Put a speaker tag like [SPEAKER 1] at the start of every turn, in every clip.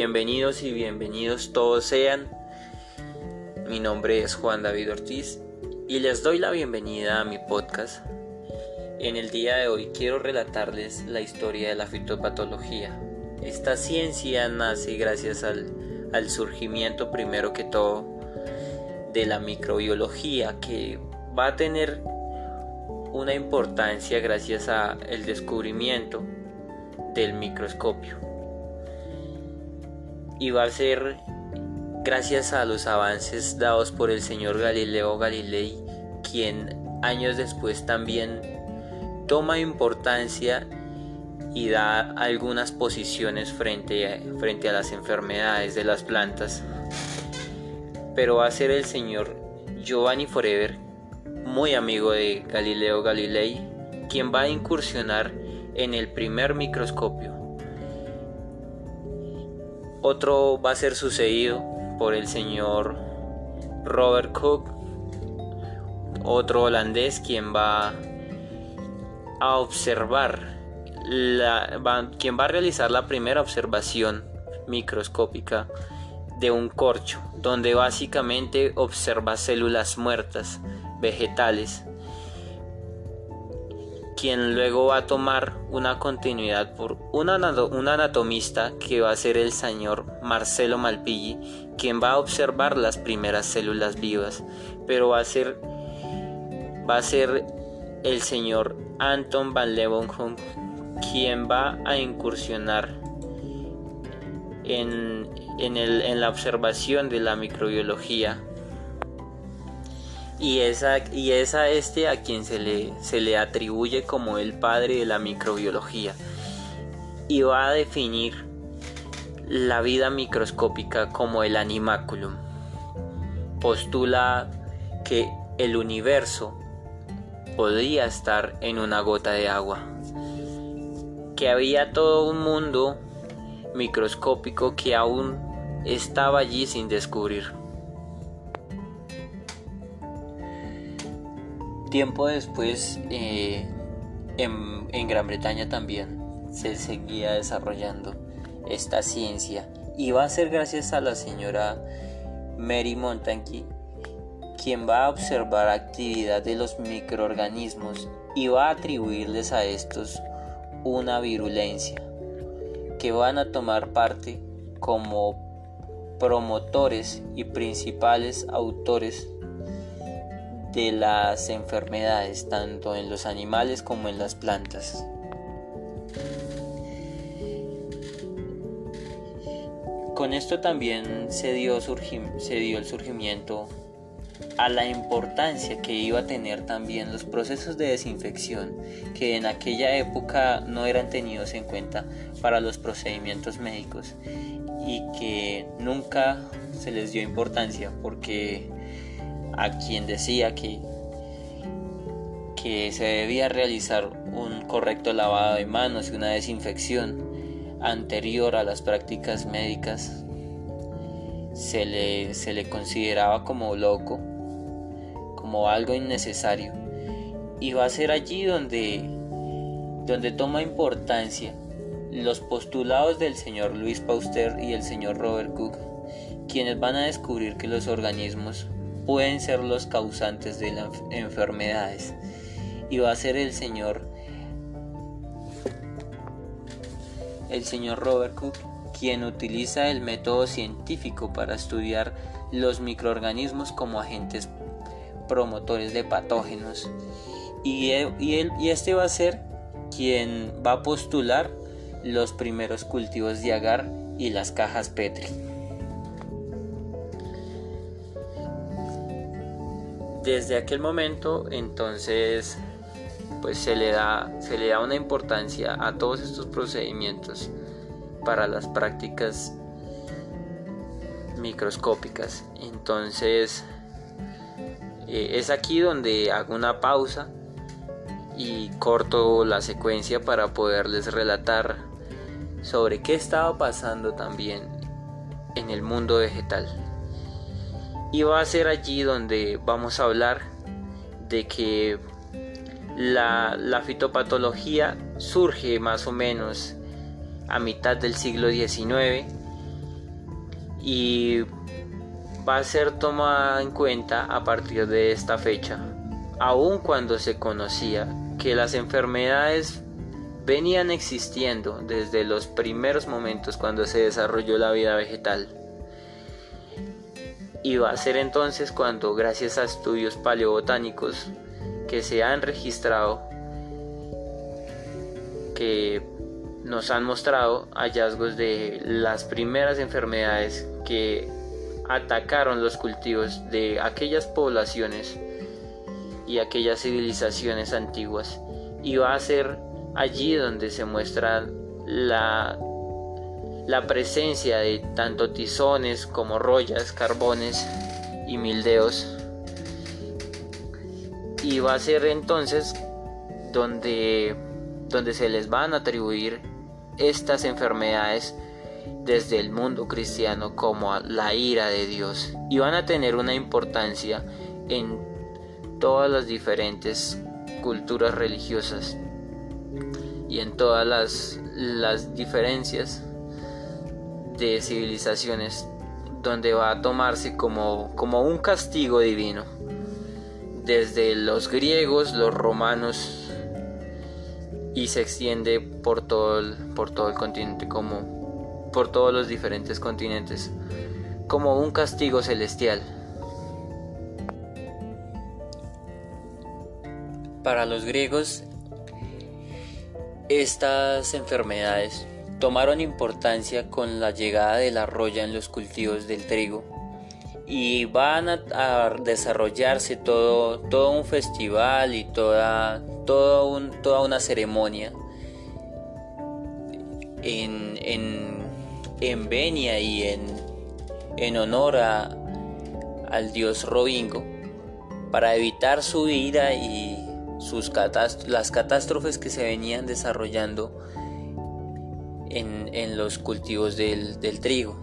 [SPEAKER 1] Bienvenidos y bienvenidos todos sean. Mi nombre es Juan David Ortiz y les doy la bienvenida a mi podcast. En el día de hoy quiero relatarles la historia de la fitopatología. Esta ciencia nace gracias al, surgimiento primero que todo de la microbiología que va a tener una importancia gracias al descubrimiento del microscopio y va a ser gracias a los avances dados por el señor Galileo Galilei, quien años después también toma importancia y da algunas posiciones frente a, frente a las enfermedades de las plantas. Pero va a ser el señor Giovanni Forever, muy amigo de Galileo Galilei, quien va a incursionar en el primer microscopio otro va a ser sucedido por el señor Robert Cook, otro holandés quien va a observar, la, quien va a realizar la primera observación microscópica de un corcho, donde básicamente observa células muertas, vegetales, quien luego va a tomar una continuidad por un, anatomista que va a ser el señor Marcelo Malpighi, quien va a observar las primeras células vivas, pero va a ser, va a ser el señor Anton van Leeuwenhoek quien va a incursionar en, en la observación de la microbiología y esa, y es a este a quien se le, se le atribuye como el padre de la microbiología y va a definir la vida microscópica como el animaculum. Postula que el universo podría estar en una gota de agua, que había todo un mundo microscópico que aún estaba allí sin descubrir. Tiempo después, eh, en, Gran Bretaña también se seguía desarrollando esta ciencia. Y va a ser gracias a la señora Mary Montague quien va a observar actividad de los microorganismos y va a atribuirles a estos una virulencia que van a tomar parte como promotores y principales autores de las enfermedades tanto en los animales como en las plantas. Con esto también se dio, se dio el surgimiento a la importancia que iba a tener también los procesos de desinfección que en aquella época no eran tenidos en cuenta para los procedimientos médicos y que nunca se les dio importancia porque a quien decía que, que se debía realizar un correcto lavado de manos y una desinfección anterior a las prácticas médicas, se le, se le consideraba como loco, como algo innecesario. Y va a ser allí donde, donde toma importancia los postulados del señor Luis Pauster y el señor Robert Cook, quienes van a descubrir que los organismos pueden ser los causantes de las enfermedades. Y va a ser el señor el señor Robert Cook quien utiliza el método científico para estudiar los microorganismos como agentes promotores de patógenos. Y, él, y este va a ser quien va a postular los primeros cultivos de agar y las cajas Petri. Desde aquel momento entonces pues se le da se le da una importancia a todos estos procedimientos para las prácticas microscópicas. Entonces eh, es aquí donde hago una pausa y corto la secuencia para poderles relatar sobre qué estaba pasando también en el mundo vegetal y va a ser allí donde vamos a hablar de que la, fitopatología surge más o menos a mitad del siglo XIX y va a ser tomada en cuenta a partir de esta fecha, aun cuando se conocía que las enfermedades venían existiendo desde los primeros momentos cuando se desarrolló la vida vegetal. Y va a ser entonces cuando, gracias a estudios paleobotánicos que se han registrado, que nos han mostrado hallazgos de las primeras enfermedades que atacaron los cultivos de aquellas poblaciones y aquellas civilizaciones antiguas. Y va a ser allí donde se muestra la, la presencia de tanto tizones como rollas, carbones y mildeos. Y va a ser entonces donde, donde se les van a atribuir estas enfermedades desde el mundo cristiano como la ira de Dios y van a tener una importancia en todas las diferentes culturas religiosas y en todas las, las diferencias de civilizaciones donde va a tomarse como, como un castigo divino desde los griegos, los romanos y se extiende por todo el, por todo el continente como por todos los diferentes continentes como un castigo celestial. Para los griegos estas enfermedades tomaron importancia con la llegada de la roya en los cultivos del trigo y van a, desarrollarse todo, todo un festival y toda, un, toda una ceremonia en, en, en Venia y en, en honor al dios Robingo para evitar su ira y sus las catástrofes que se venían desarrollando en, los cultivos del, trigo.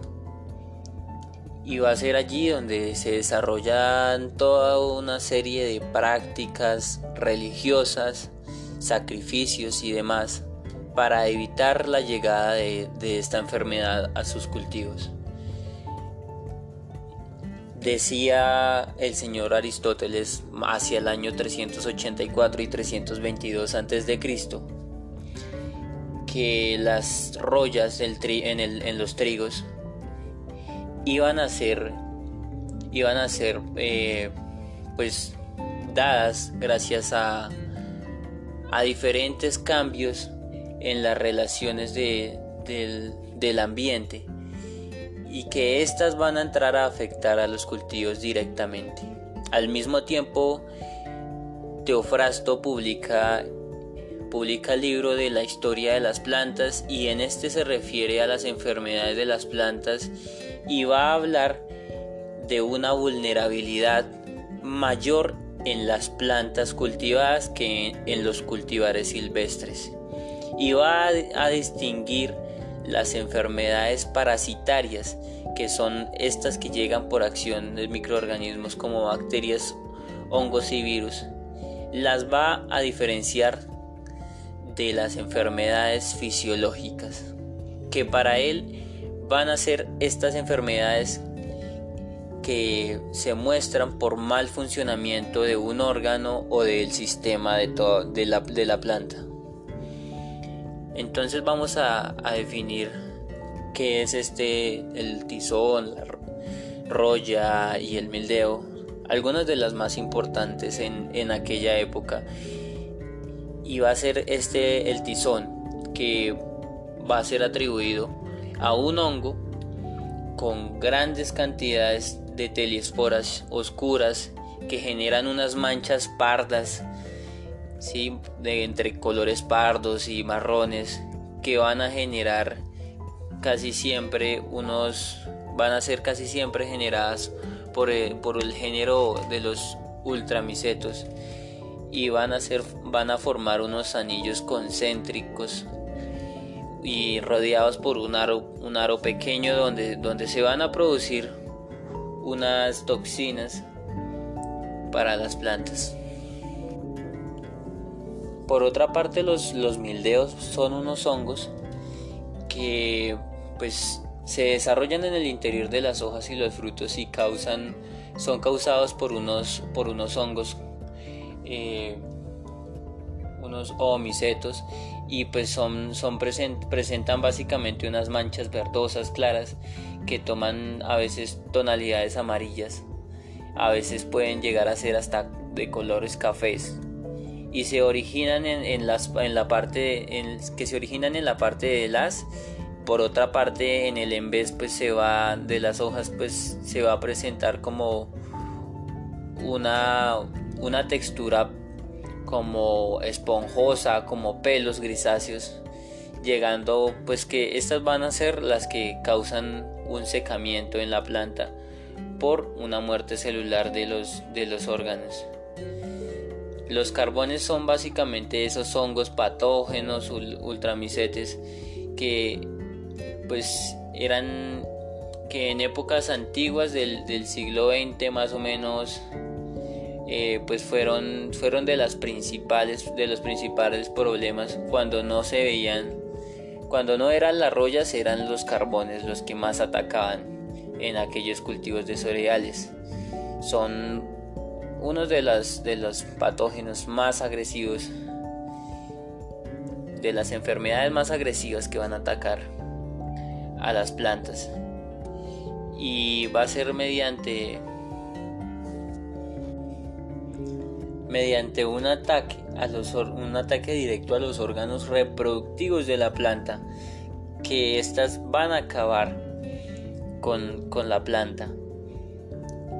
[SPEAKER 1] Y va a ser allí donde se desarrollan toda una serie de prácticas religiosas, sacrificios y demás para evitar la llegada de esta enfermedad a sus cultivos. Decía el señor Aristóteles hacia el año 384 y 322 a.C. que las rollas en, los trigos iban a ser iban a ser eh, pues dadas gracias a, a diferentes cambios en las relaciones del, del ambiente y que éstas van a entrar a afectar a los cultivos directamente. Al mismo tiempo, Teofrasto publica, publica el libro de la historia de las plantas y en este se refiere a las enfermedades de las plantas y va a hablar de una vulnerabilidad mayor en las plantas cultivadas que en los cultivares silvestres. Y va a distinguir las enfermedades parasitarias, que son estas que llegan por acción de microorganismos como bacterias, hongos y virus, las va a diferenciar de las enfermedades fisiológicas, que para él van a ser estas enfermedades que se muestran por mal funcionamiento de un órgano o del sistema de, de, la, de la planta. Entonces vamos a, definir qué es este, el tizón, la roya y el mildeo, algunas de las más importantes en, aquella época. Y va a ser este el tizón, que va a ser atribuido a un hongo con grandes cantidades de teliesporas oscuras que generan unas manchas pardas ¿sí? de entre colores pardos y marrones que van a generar casi siempre unos van a ser casi siempre generadas por el, por el género de los ultramicetos y van a ser van a formar unos anillos concéntricos y rodeados por un aro, un aro pequeño donde, donde se van a producir unas toxinas para las plantas. Por otra parte, los, los mildeos son unos hongos que pues se desarrollan en el interior de las hojas y los frutos y causan, son causados por unos, por unos hongos, eh, unos omicetos y pues son, son presentan básicamente unas manchas verdosas claras que toman a veces tonalidades amarillas, a veces pueden llegar a ser hasta de colores cafés. Y se originan en, las, en la parte en, que se originan en la parte de las por otra parte en el envés pues se va de las hojas pues se va a presentar como una, una textura como esponjosa como pelos grisáceos llegando pues que estas van a ser las que causan un secamiento en la planta por una muerte celular de los, de los órganos. Los carbones son básicamente esos hongos patógenos ultramicetes que pues eran que en épocas antiguas del, siglo XX más o menos eh, pues fueron, fueron de las principales de los principales problemas cuando no se veían cuando no eran las rollas eran los carbones los que más atacaban en aquellos cultivos de cereales. Son uno de los, de los patógenos más agresivos de las enfermedades más agresivas que van a atacar a las plantas. Y va a ser mediante mediante un ataque a los un ataque directo a los órganos reproductivos de la planta que estas van a acabar con, con la planta.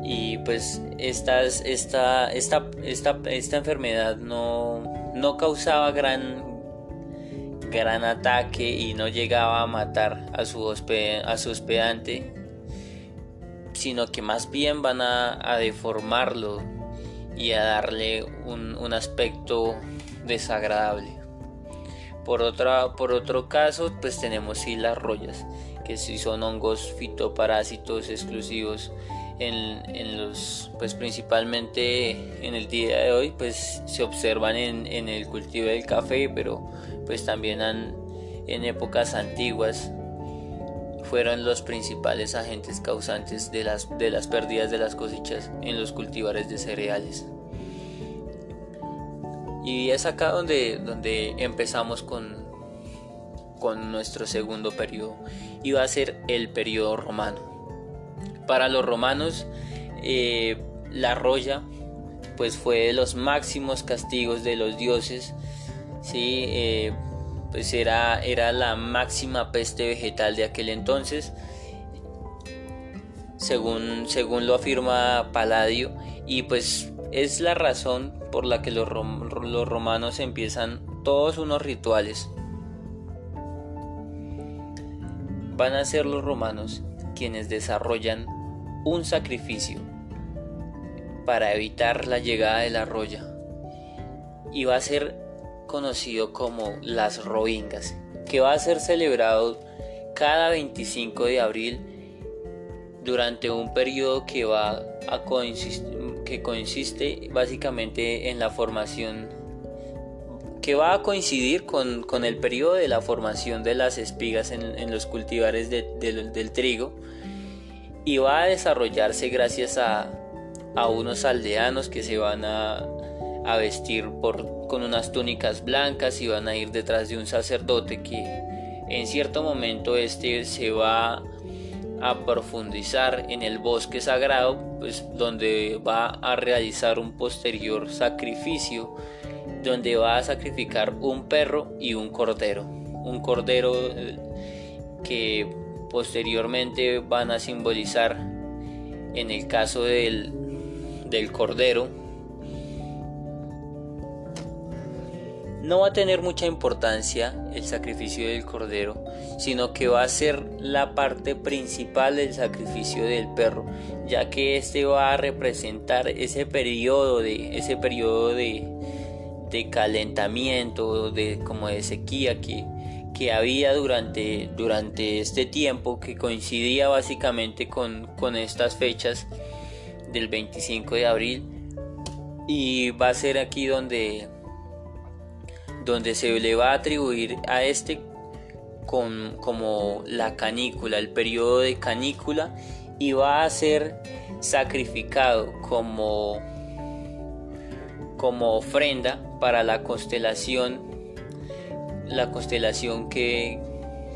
[SPEAKER 1] Y pues estas, esta, esta, esta, esta enfermedad no, no causaba gran gran ataque y no llegaba a matar a su, a su hospedante, sino que más bien van a, deformarlo y a darle un, aspecto desagradable. Por, otra, por otro caso, pues tenemos sí las rollas, que sí son hongos fitoparásitos exclusivos en, los, pues principalmente en el día de hoy, pues se observan en, en el cultivo del café, pero pues también en épocas antiguas fueron los principales agentes causantes de las, de las pérdidas de las cosechas en los cultivares de cereales. Y es acá donde, donde empezamos con, con nuestro segundo periodo. Y va a ser el periodo romano. Para los romanos, eh, la roya pues fue de los máximos castigos de los dioses ¿sí? Eh, pues era, era la máxima peste vegetal de aquel entonces, según, según lo afirma Palladio, y pues es la razón por la que los, los romanos empiezan todos unos rituales. Van a ser los romanos quienes desarrollan un sacrificio para evitar la llegada de la roya. Y va a ser conocido como las Rohingas, que va a ser celebrado cada 25 de abril durante un periodo que va a que consiste básicamente en la formación que va a coincidir con, el periodo de la formación de las espigas en, los cultivares del trigo y va a desarrollarse gracias a, a unos aldeanos que se van a, a vestir por, con unas túnicas blancas y van a ir detrás de un sacerdote que en cierto momento este se va a profundizar en el bosque sagrado, pues donde va a realizar un posterior sacrificio, donde va a sacrificar un perro y un cordero, un cordero eh, que posteriormente van a simbolizar en el caso del, del cordero no va a tener mucha importancia el sacrificio del cordero, sino que va a ser la parte principal del sacrificio del perro, ya que este va a representar ese periodo de ese periodo de, de calentamiento, de como de sequía que, que había durante, durante este tiempo que coincidía básicamente con, con estas fechas del 25 de abril. Y va a ser aquí donde donde se le va a atribuir a este con, como la canícula, el periodo de canícula, y va a ser sacrificado como, como ofrenda para la constelación, la constelación que,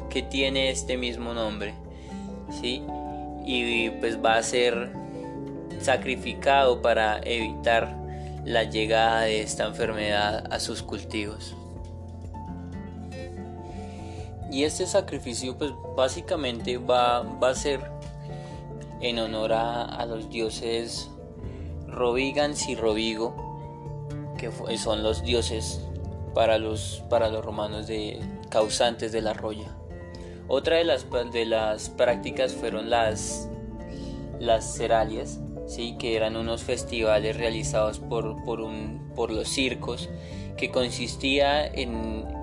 [SPEAKER 1] que tiene este mismo nombre. ¿sí? Y pues va a ser sacrificado para evitar la llegada de esta enfermedad a sus cultivos. Y este sacrificio pues básicamente va, va a ser en honor a, los dioses Robigans y Rovigo, que son los dioses para los, para los romanos de, causantes de la roya. Otra de las, de las prácticas fueron las, las ceralias, ¿sí? que eran unos festivales realizados por, por, un, por los circos, que consistía en,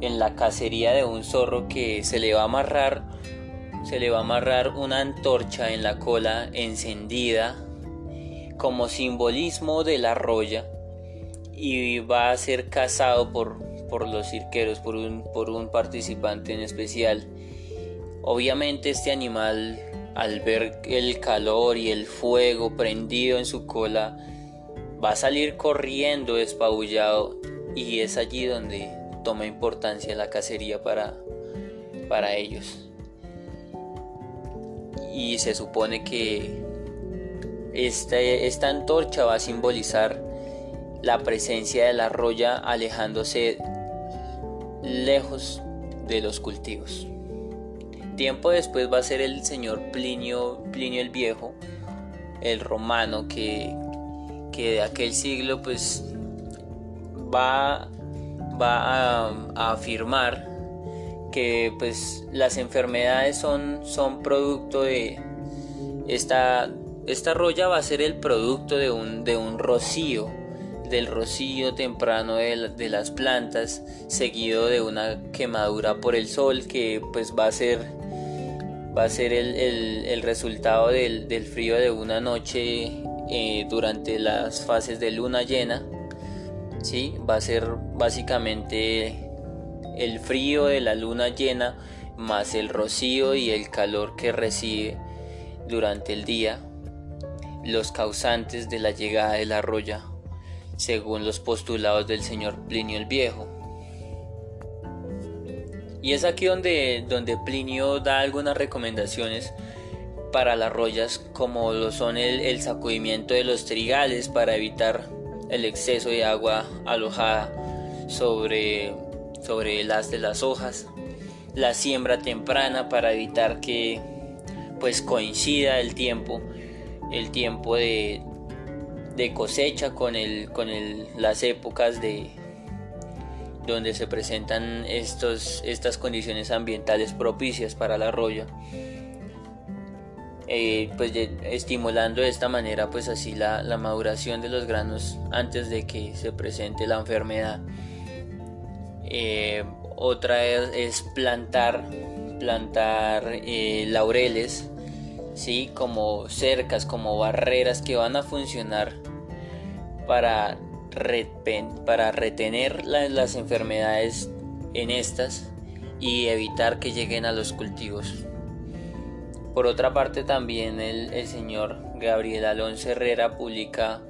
[SPEAKER 1] en la cacería de un zorro que se le va a amarrar se le va a amarrar una antorcha en la cola encendida como simbolismo de la roya y va a ser cazado por, por los cirqueros, por un, por un participante en especial. Obviamente este animal al ver el calor y el fuego prendido en su cola va a salir corriendo despabullado y es allí donde toma importancia la cacería para, para ellos. Y se supone que esta, antorcha va a simbolizar la presencia de la roya alejándose lejos de los cultivos. Tiempo después va a ser el señor Plinio, Plinio el Viejo, el romano, que, que de aquel siglo pues va va a, afirmar que pues las enfermedades son, son producto de esta, esta roya va a ser el producto de un, de un rocío del rocío temprano de, las plantas seguido de una quemadura por el sol que pues va a ser va a ser el, resultado del, frío de una noche eh, durante las fases de luna llena ¿sí? va a ser básicamente el frío de la luna llena más el rocío y el calor que recibe durante el día los causantes de la llegada de la roya según los postulados del señor Plinio el Viejo. Y es aquí donde, donde Plinio da algunas recomendaciones para las rollas como lo son el sacudimiento de los trigales para evitar el exceso de agua alojada sobre, sobre las de las hojas, la siembra temprana para evitar que pues coincida el tiempo, el tiempo de, de cosecha con, el, con el, las épocas de donde se presentan estos, estas condiciones ambientales propicias para la roya. Eh, pues estimulando de esta manera pues así la, maduración de los granos antes de que se presente la enfermedad eh, otra es, plantar plantar eh, laureles ¿sí? como cercas como barreras que van a funcionar para, para retener las enfermedades en estas y evitar que lleguen a los cultivos por otra parte también el, señor Gabriel Alonso Herrera publica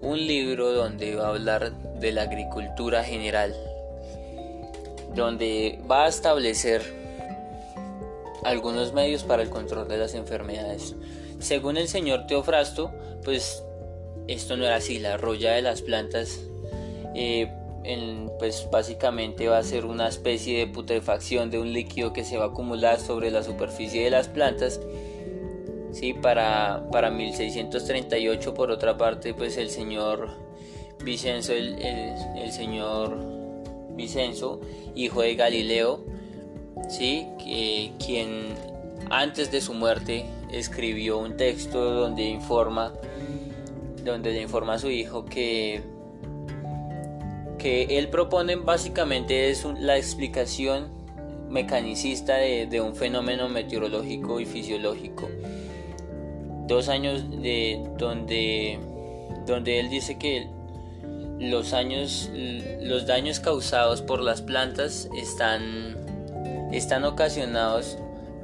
[SPEAKER 1] un libro donde va a hablar de la agricultura general, donde va a establecer algunos medios para el control de las enfermedades. Según el señor Teofrasto, pues esto no era así, la roya de las plantas eh, pues básicamente va a ser una especie de putrefacción de un líquido que se va a acumular sobre la superficie de las plantas. Sí, para, para 1638 por otra parte pues el señor Vicenzo, el, señor Vicenzo, hijo de Galileo, ¿sí? Quien antes de su muerte escribió un texto donde informa donde le informa a su hijo que que él propone básicamente es la explicación mecanicista de, un fenómeno meteorológico y fisiológico. Dos años de donde, donde él dice que los, años, los daños causados por las plantas están están ocasionados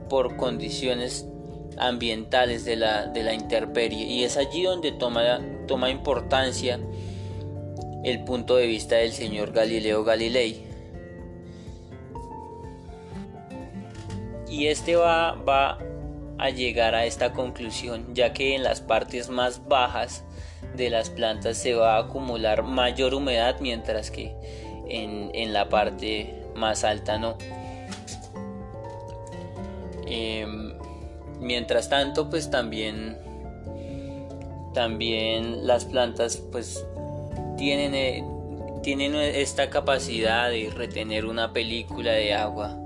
[SPEAKER 1] por condiciones ambientales de la, de la intemperie y es allí donde toma, toma importancia el punto de vista del señor Galileo Galilei. Y este va, va a llegar a esta conclusión, ya que en las partes más bajas de las plantas se va a acumular mayor humedad, mientras que en, en la parte más alta no. Em, mientras tanto, pues también, también las plantas pues tienen, eh, tienen esta capacidad de retener una película de agua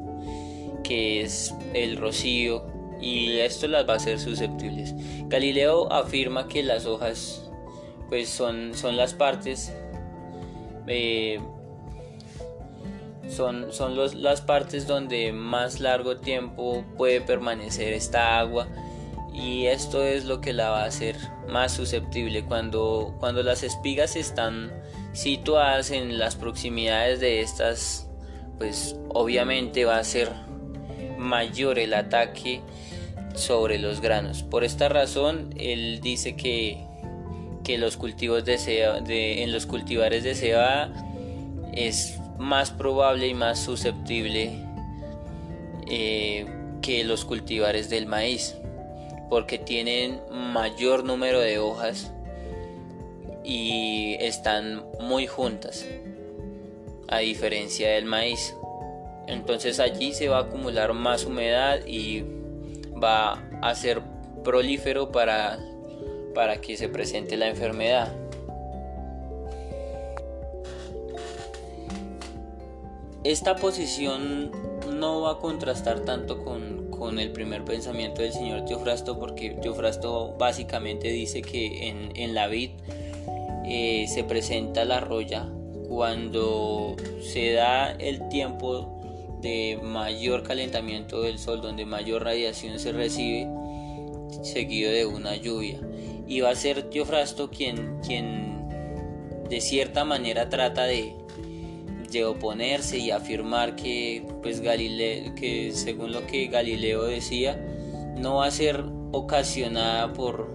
[SPEAKER 1] que es el rocío y esto las va a hacer susceptibles. Galileo afirma que las hojas pues son, son las partes eh, son, son las partes donde más largo tiempo puede permanecer esta agua y esto es lo que la va a hacer más susceptible. Cuando, cuando las espigas están situadas en las proximidades de estas pues obviamente va a ser mayor el ataque sobre los granos. Por esta razón él dice que, que los cultivos de, de en los cultivares de cebada es más probable y más susceptible eh, que los cultivares del maíz porque tienen mayor número de hojas y están muy juntas a diferencia del maíz. Entonces allí se va a acumular más humedad y va a ser prolífero para, para que se presente la enfermedad. Esta posición no va a contrastar tanto con, el primer pensamiento del señor Teofrasto porque Teofrasto básicamente dice que en, la vid eh, se presenta la roya cuando se da el tiempo de mayor calentamiento del sol donde mayor radiación se recibe seguido de una lluvia. Y va a ser Teofrasto quien, quien de cierta manera trata de, de oponerse y afirmar que, pues, Galileo, que según lo que Galileo decía, no va a ser ocasionada por,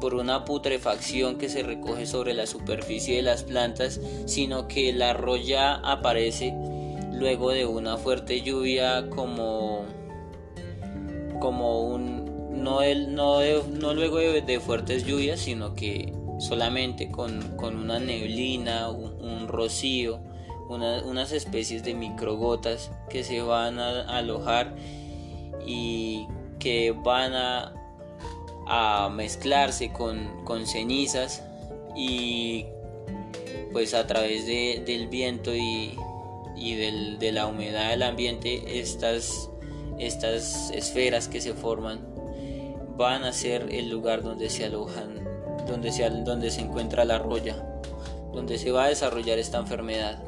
[SPEAKER 1] por una putrefacción que se recoge sobre la superficie de las plantas, sino que la roya aparece luego de una fuerte lluvia como, como un no, no, no luego de, fuertes lluvias, sino que solamente con, una neblina, un rocío, unas especies de microgotas que se van a, alojar y que van a, mezclarse con, cenizas y pues a través del viento y, de la humedad del ambiente estas, estas esferas que se forman van a ser el lugar donde se alojan donde se, donde se encuentra la roya donde se va a desarrollar esta enfermedad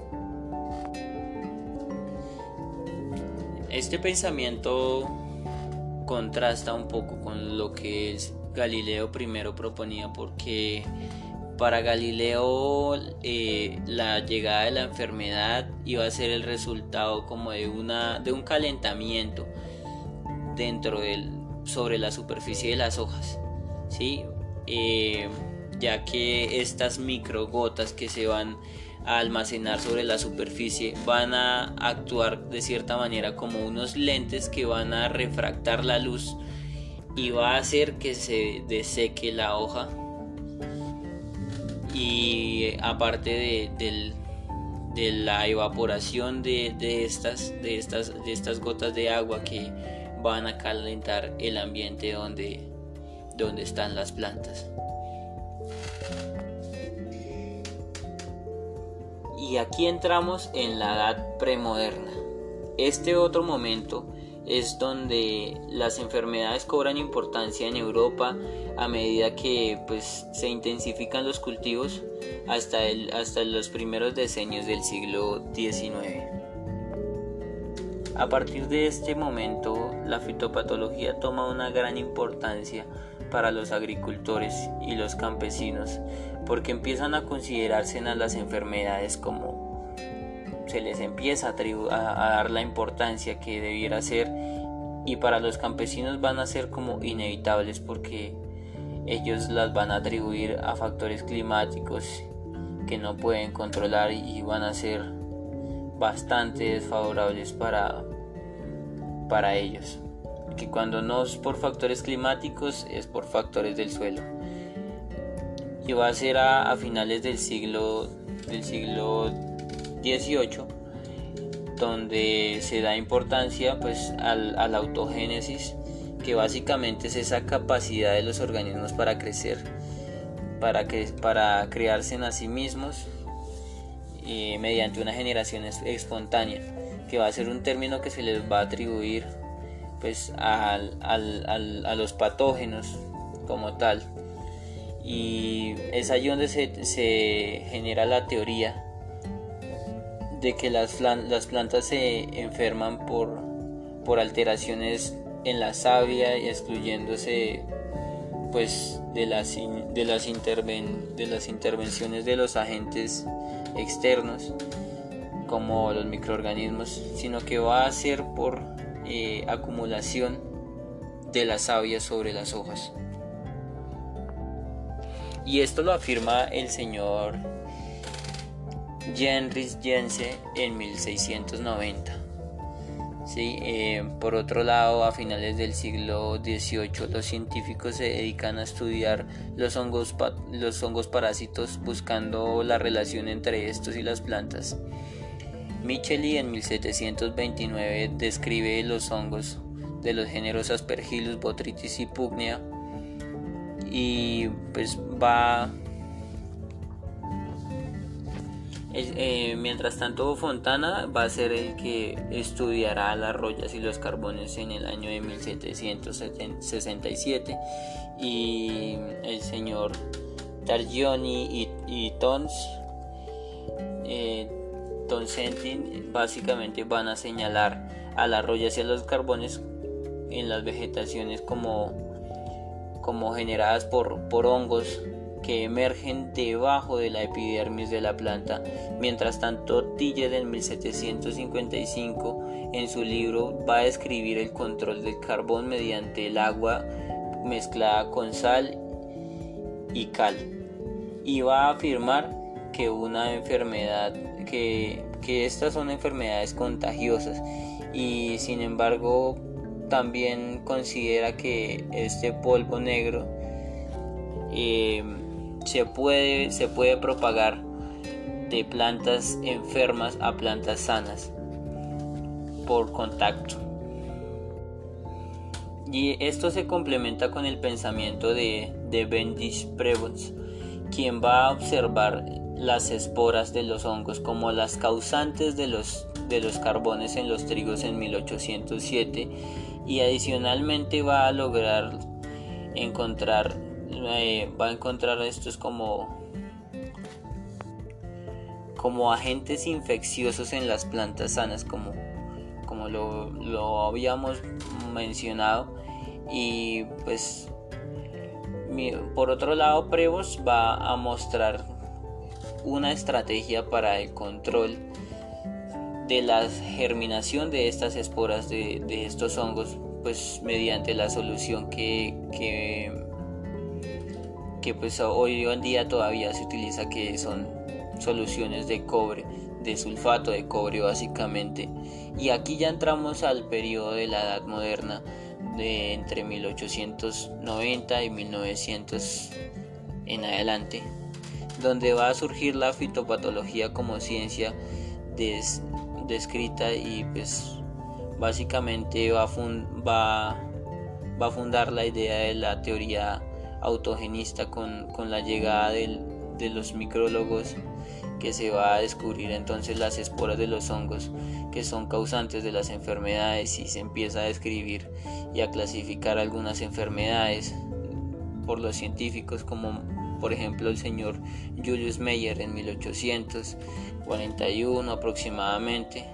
[SPEAKER 1] Este pensamiento contrasta un poco con lo que Galileo primero proponía porque para Galileo eh, la llegada de la enfermedad iba a ser el resultado como de, una, de un calentamiento dentro del, sobre la superficie de las hojas, ¿sí? Eh, ya que estas microgotas que se van a almacenar sobre la superficie van a actuar de cierta manera como unos lentes que van a refractar la luz y va a hacer que se deseque la hoja y aparte de, la evaporación de, estas, de, estas, de estas gotas de agua que van a calentar el ambiente donde, donde están las plantas. Y aquí entramos en la edad premoderna. Este otro momento es donde las enfermedades cobran importancia en Europa a medida que pues, se intensifican los cultivos hasta, el, hasta los primeros decenios del siglo XIX. A partir de este momento, la fitopatología toma una gran importancia para los agricultores y los campesinos, porque empiezan a considerarse a las enfermedades como se les empieza a, dar la importancia que debiera ser y para los campesinos van a ser como inevitables porque ellos las van a atribuir a factores climáticos que no pueden controlar y van a ser bastante desfavorables para, para ellos. Que cuando no es por factores climáticos es por factores del suelo. Y va a ser a, finales del siglo, del siglo XVIII donde se da importancia pues al, a la autogénesis que básicamente es esa capacidad de los organismos para crecer para, que, para crearse en sí mismos eh, mediante una generación espontánea, que va a ser un término que se les va a atribuir pues, a los patógenos como tal. Y es ahí donde se, genera la teoría de que las, plantas se enferman por, alteraciones en la savia y excluyéndose pues de las intervenciones de los agentes externos como los microorganismos, sino que va a ser por eh, acumulación de la savia sobre las hojas. Y esto lo afirma el señor Jenrys Jense en 1690. ¿sí? Eh, por otro lado, a finales del siglo XVIII los científicos se dedican a estudiar los hongos, los hongos parásitos buscando la relación entre estos y las plantas. Micheli en 1729 describe los hongos de los géneros Aspergillus, Botrytis y Pugnia y pues va Eh, mientras tanto, Fontana va a ser el que estudiará las rollas y los carbones en el año de 1767 y el señor Targioni y, Tons, eh, Tonsentin básicamente van a señalar a las rollas y a los carbones en las vegetaciones como, como generadas por, por hongos que emergen debajo de la epidermis de la planta. Mientras tanto, Tille en 1755 en su libro va a describir el control del carbón mediante el agua mezclada con sal y cal y va a afirmar que una enfermedad que, que estas son enfermedades contagiosas y sin embargo también considera que este polvo negro eh, se puede, se puede propagar de plantas enfermas a plantas sanas por contacto. Y esto se complementa con el pensamiento de, de Bendis Prevons, quien va a observar las esporas de los hongos como las causantes de los, de los carbones en los trigos en 1807 y adicionalmente va a lograr encontrar eh, va a encontrar estos como como agentes infecciosos en las plantas sanas como, como lo, lo habíamos mencionado. Y pues por otro lado Prevos va a mostrar una estrategia para el control de la germinación de estas esporas de, de estos hongos pues mediante la solución que, que que pues hoy en día todavía se utiliza que son soluciones de cobre, de sulfato de cobre básicamente. Y aquí ya entramos al periodo de la Edad Moderna de entre 1890 y 1900 en adelante, donde va a surgir la fitopatología como ciencia descrita y pues básicamente va va, va a fundar la idea de la teoría autogenista con, la llegada de los micrólogos que se va a descubrir entonces las esporas de los hongos que son causantes de las enfermedades y se empieza a describir y a clasificar algunas enfermedades por los científicos como por ejemplo el señor Julius Meyer en 1841 aproximadamente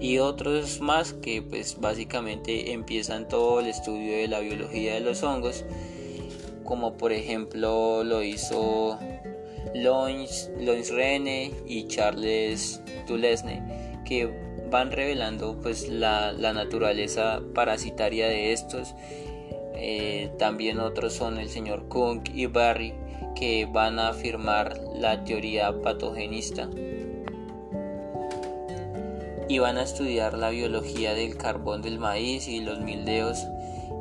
[SPEAKER 1] y otros más que pues básicamente empiezan todo el estudio de la biología de los hongos como por ejemplo lo hizo Lois, Rene y Charles Dulesne, que van revelando pues la, naturaleza parasitaria de estos. Eh, también otros son el señor Kung y Barry que van a afirmar la teoría patogenista. Y van a estudiar la biología del carbón del maíz y los mildeos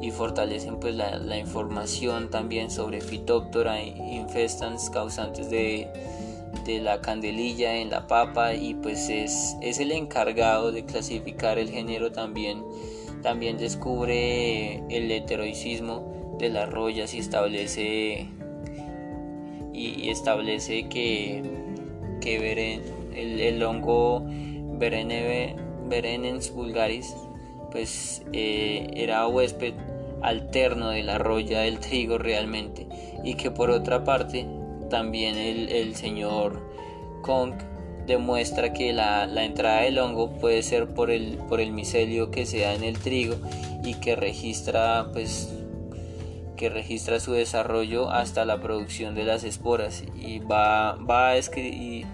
[SPEAKER 1] y fortalecen pues la, información también sobre Phytophthora infestans causantes de, la candelilla en la papa y pues es, es, el encargado de clasificar el género también. También descubre el heteroicismo de las rollas y establece y, establece que, que el, hongo Berenens vulgaris pues eh, era huésped alterno de la roya del trigo realmente. Y que por otra parte también el, señor Kong demuestra que la, entrada del hongo puede ser por el, por el micelio que se da en el trigo y que registra pues que registra su desarrollo hasta la producción de las esporas. Y va, va a escribir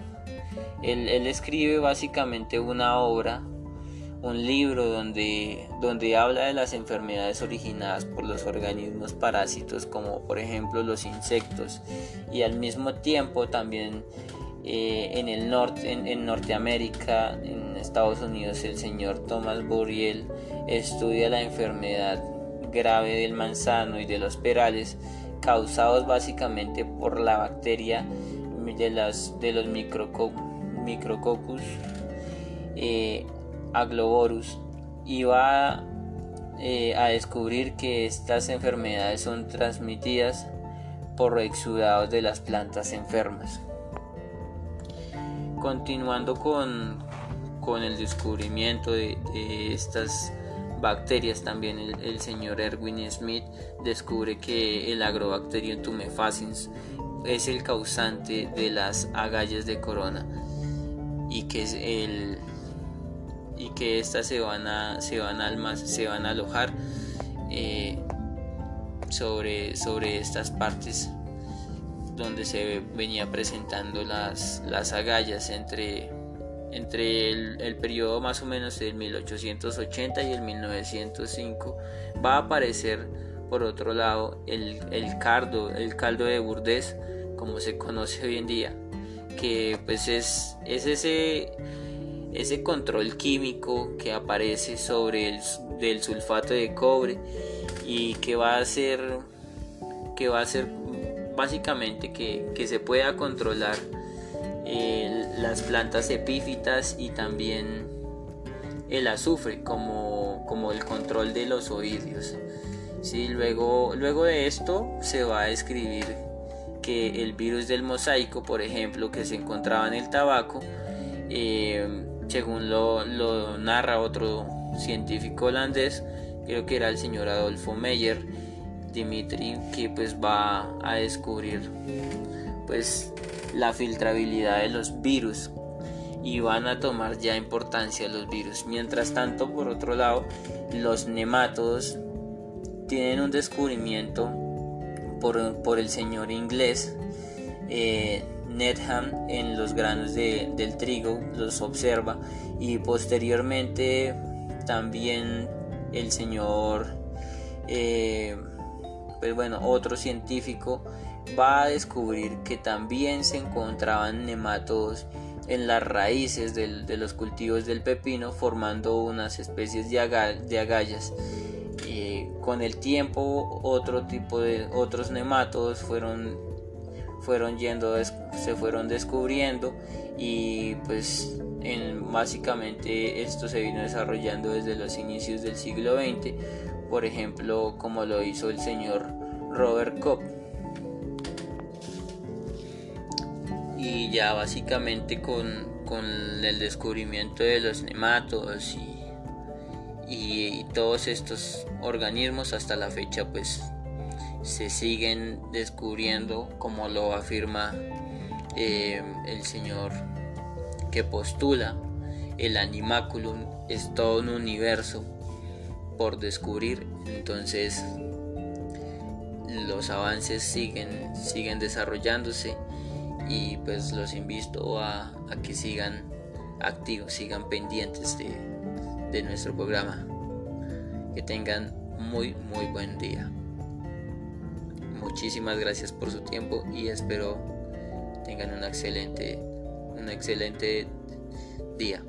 [SPEAKER 1] él, escribe básicamente una obra un libro donde, donde habla de las enfermedades originadas por los organismos parásitos como por ejemplo los insectos. Y al mismo tiempo también eh, en el norte en, Norteamérica en Estados Unidos el señor Thomas Buriel estudia la enfermedad grave del manzano y de los perales causados básicamente por la bacteria de, las, de los micrococcus eh, Agloborus y va eh, a descubrir que estas enfermedades son transmitidas por exudados de las plantas enfermas. Continuando con, con el descubrimiento de, estas bacterias, también el, señor Erwin Smith descubre que el Agrobacterium tumefaciens es el causante de las agallas de corona y que es el, y que éstas se van a, se van a, se van a alojar eh, sobre, sobre estas partes donde se venía presentando las, las agallas entre, entre el, periodo más o menos del 1880 y el 1905 va a aparecer por otro lado el, el cardo el caldo de burdés como se conoce hoy en día que pues es, es ese ese control químico que aparece sobre el del sulfato de cobre y que va a hacer que va a ser básicamente que, se pueda controlar eh, las plantas epífitas y también el azufre como, como el control de los oídios ¿sí? luego, luego de esto se va a describir que el virus del mosaico por ejemplo que se encontraba en el tabaco eh, según lo, narra otro científico holandés, creo que era el señor Adolfo Meyer, Dimitri, que pues va a descubrir pues la filtrabilidad de los virus y van a tomar ya importancia los virus. Mientras tanto, por otro lado, los nemátodos tienen un descubrimiento por, el señor inglés eh, en los granos del trigo, los observa y posteriormente también el señor, eh, pues bueno, otro científico va a descubrir que también se encontraban nematodos en las raíces de los cultivos del pepino formando unas especies de, agallas. Eh, con el tiempo otro tipo de otros nematodos fueron fueron yendo, se fueron descubriendo y pues en, básicamente esto se vino desarrollando desde los inicios del siglo XX, por ejemplo como lo hizo el señor Robert Koch. Y ya básicamente con, con el descubrimiento de los nematodos y, y todos estos organismos hasta la fecha pues se siguen descubriendo, como lo afirma eh, el señor que postula, el animaculum es todo un universo por descubrir, entonces los avances siguen, siguen desarrollándose y pues los invito a, que sigan activos, sigan pendientes de, de nuestro programa. Que tengan muy, muy buen día. Muchísimas gracias por su tiempo y espero tengan un excelente, un excelente día.